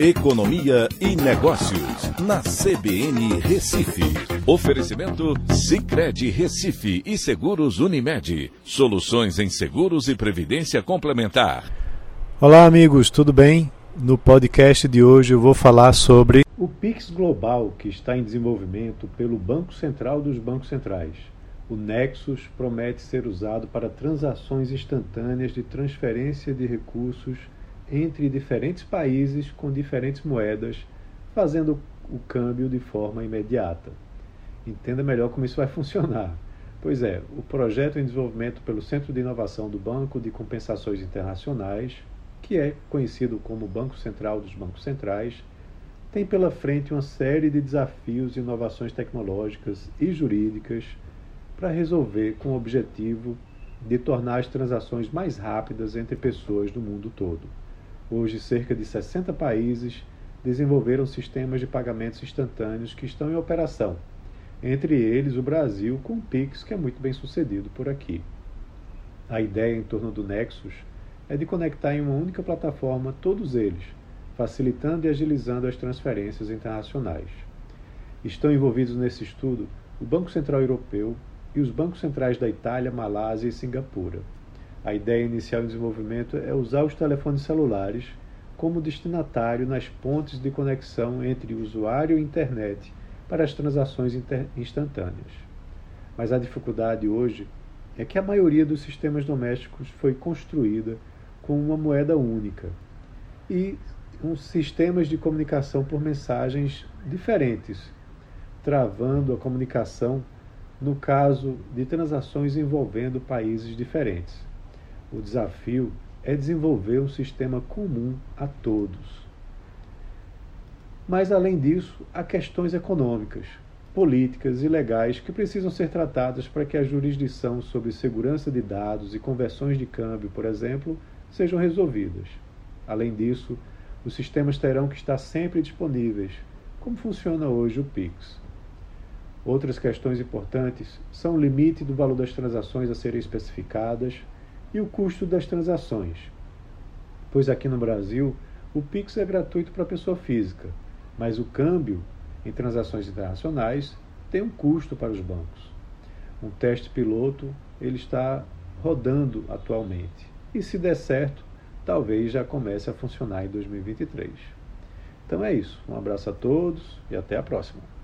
Economia e Negócios, na CBN Recife. Oferecimento Cicred Recife e Seguros Unimed. Soluções em seguros e previdência complementar. Olá, amigos, tudo bem? No podcast de hoje eu vou falar sobre o Pix Global, que está em desenvolvimento pelo Banco Central dos Bancos Centrais. O Nexus promete ser usado para transações instantâneas de transferência de recursos entre diferentes países com diferentes moedas, fazendo o câmbio de forma imediata. Entenda melhor como isso vai funcionar. Pois é, o projeto em desenvolvimento pelo Centro de Inovação do Banco de Compensações Internacionais, que é conhecido como Banco Central dos Bancos Centrais, tem pela frente uma série de desafios e inovações tecnológicas e jurídicas para resolver com o objetivo de tornar as transações mais rápidas entre pessoas do mundo todo. Hoje, cerca de 60 países desenvolveram sistemas de pagamentos instantâneos que estão em operação, entre eles o Brasil com o Pix, que é muito bem sucedido por aqui. A ideia em torno do Nexus é de conectar em uma única plataforma todos eles, facilitando e agilizando as transferências internacionais. Estão envolvidos nesse estudo o Banco Central Europeu e os bancos centrais da Itália, Malásia e Singapura. A ideia inicial em desenvolvimento é usar os telefones celulares como destinatário nas pontes de conexão entre usuário e internet para as transações instantâneas. Mas a dificuldade hoje é que a maioria dos sistemas domésticos foi construída com uma moeda única e com sistemas de comunicação por mensagens diferentes, travando a comunicação no caso de transações envolvendo países diferentes. O desafio é desenvolver um sistema comum a todos. Mas, além disso, há questões econômicas, políticas e legais que precisam ser tratadas para que a jurisdição sobre segurança de dados e conversões de câmbio, por exemplo, sejam resolvidas. Além disso, os sistemas terão que estar sempre disponíveis, como funciona hoje o PIX. Outras questões importantes são o limite do valor das transações a serem especificadas e o custo das transações. Pois aqui no Brasil, o Pix é gratuito para a pessoa física, mas o câmbio em transações internacionais tem um custo para os bancos. Um teste piloto ele está rodando atualmente e se der certo, talvez já comece a funcionar em 2023. Então é isso. Um abraço a todos e até a próxima.